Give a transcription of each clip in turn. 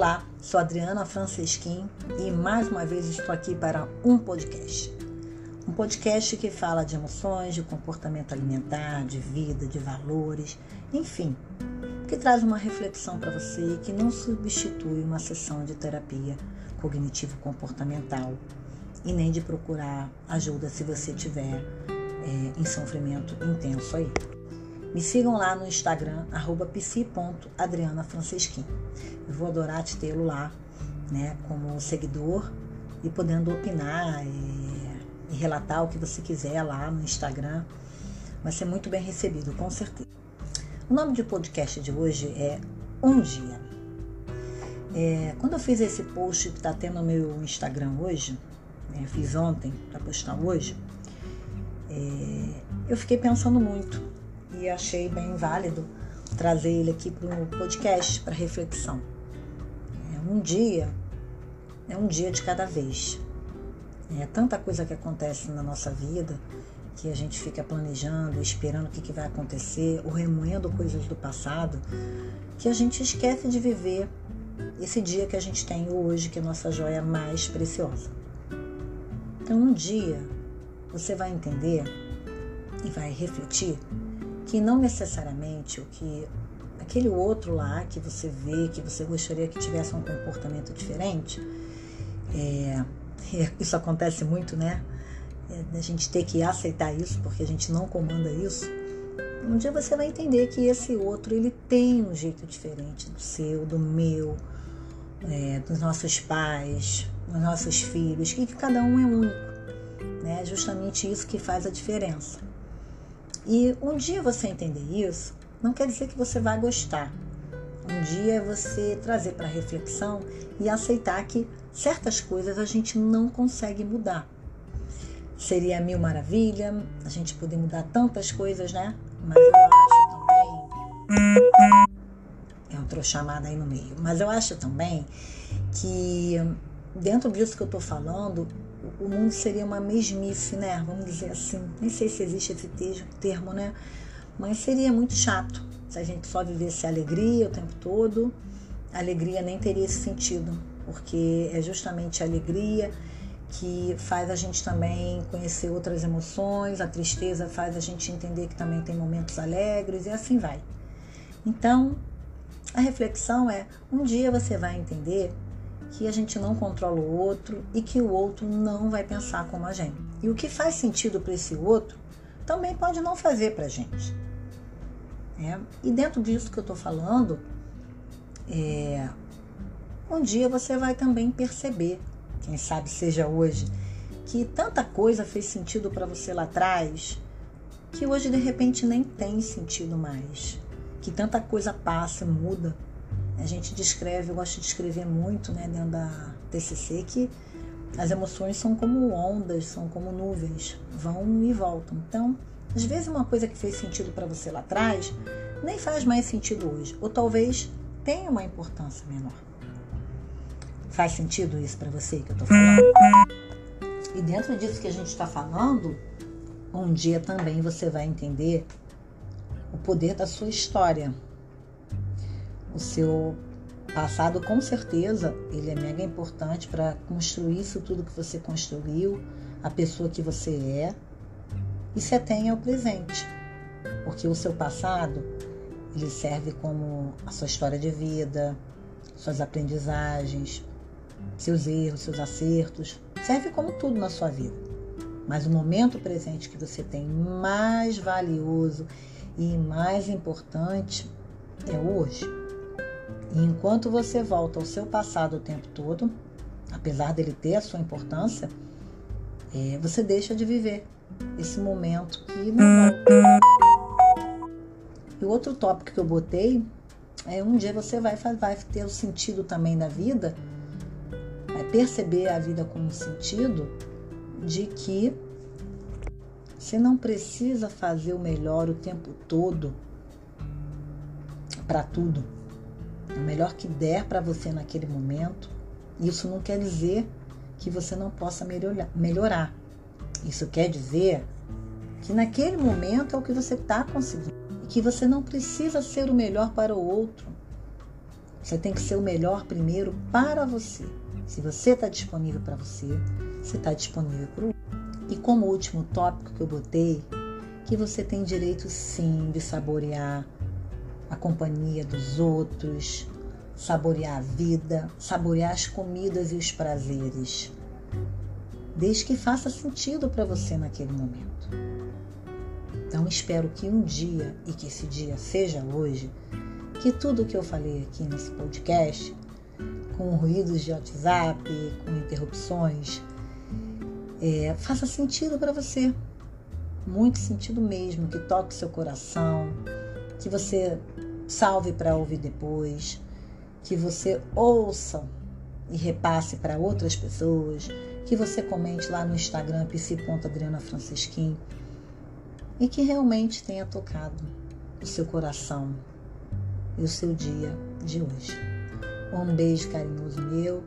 Olá, sou Adriana Francesquim e mais uma vez estou aqui para um podcast. Um podcast que fala de emoções, de comportamento alimentar, de vida, de valores, enfim, que traz uma reflexão para você que não substitui uma sessão de terapia cognitivo-comportamental e nem de procurar ajuda se você tiver é, em sofrimento intenso aí. Me sigam lá no Instagram, psi.adrianafrancesquim. Eu vou adorar te tê-lo lá, né, como seguidor e podendo opinar e, e relatar o que você quiser lá no Instagram. Vai ser muito bem recebido, com certeza. O nome do podcast de hoje é Um Dia. É, quando eu fiz esse post que está tendo no meu Instagram hoje, né, fiz ontem para postar hoje, é, eu fiquei pensando muito e achei bem válido trazer ele aqui para o podcast, para reflexão. É um dia, é um dia de cada vez. É tanta coisa que acontece na nossa vida que a gente fica planejando, esperando o que, que vai acontecer, ou remoendo coisas do passado, que a gente esquece de viver esse dia que a gente tem hoje, que é a nossa joia mais preciosa. Então, um dia você vai entender e vai refletir que não necessariamente o que aquele outro lá que você vê, que você gostaria que tivesse um comportamento diferente, é, isso acontece muito, né? É, a gente ter que aceitar isso porque a gente não comanda isso. Um dia você vai entender que esse outro ele tem um jeito diferente do seu, do meu, é, dos nossos pais, dos nossos filhos, e que cada um é único. Né? É justamente isso que faz a diferença. E um dia você entender isso, não quer dizer que você vai gostar. Um dia é você trazer para reflexão e aceitar que certas coisas a gente não consegue mudar. Seria mil maravilha a gente poder mudar tantas coisas, né? Mas eu acho também. Entrou chamada aí no meio. Mas eu acho também que dentro disso que eu estou falando, o mundo seria uma mesmice, né? Vamos dizer assim. Nem sei se existe esse termo, né? Mas seria muito chato se a gente só vivesse alegria o tempo todo. A alegria nem teria esse sentido, porque é justamente a alegria que faz a gente também conhecer outras emoções, a tristeza faz a gente entender que também tem momentos alegres e assim vai. Então, a reflexão é: um dia você vai entender que a gente não controla o outro e que o outro não vai pensar como a gente. E o que faz sentido para esse outro também pode não fazer para a gente. É, e dentro disso que eu estou falando, é, um dia você vai também perceber, quem sabe seja hoje, que tanta coisa fez sentido para você lá atrás que hoje de repente nem tem sentido mais. Que tanta coisa passa, muda a gente descreve, eu gosto de escrever muito né, dentro da TCC, que as emoções são como ondas, são como nuvens, vão e voltam. Então, às vezes uma coisa que fez sentido para você lá atrás nem faz mais sentido hoje, ou talvez tenha uma importância menor. Faz sentido isso para você que eu estou falando? E dentro disso que a gente está falando, um dia também você vai entender o poder da sua história o seu passado, com certeza, ele é mega importante para construir isso tudo que você construiu, a pessoa que você é, e se atenha ao presente. Porque o seu passado, ele serve como a sua história de vida, suas aprendizagens, seus erros, seus acertos, serve como tudo na sua vida. Mas o momento presente que você tem mais valioso e mais importante é hoje. E enquanto você volta ao seu passado o tempo todo, apesar dele ter a sua importância, é, você deixa de viver esse momento que não volta. E o outro tópico que eu botei é um dia você vai, vai ter o sentido também da vida, vai perceber a vida com um sentido de que você não precisa fazer o melhor o tempo todo para tudo o melhor que der para você naquele momento. Isso não quer dizer que você não possa melhorar. Isso quer dizer que naquele momento é o que você está conseguindo e que você não precisa ser o melhor para o outro. Você tem que ser o melhor primeiro para você. Se você está disponível para você, você está disponível para o outro. E como último tópico que eu botei, que você tem direito sim de saborear a companhia dos outros, saborear a vida, saborear as comidas e os prazeres, desde que faça sentido para você naquele momento. Então espero que um dia e que esse dia seja hoje, que tudo que eu falei aqui nesse podcast, com ruídos de WhatsApp, com interrupções, é, faça sentido para você. Muito sentido mesmo, que toque seu coração, que você salve para ouvir depois, que você ouça e repasse para outras pessoas, que você comente lá no Instagram psi.adrianafrancisquim e que realmente tenha tocado o seu coração e o seu dia de hoje. Um beijo carinhoso meu.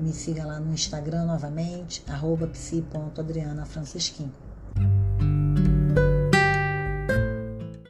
Me siga lá no Instagram novamente, arroba psi.adrianafrancisquim.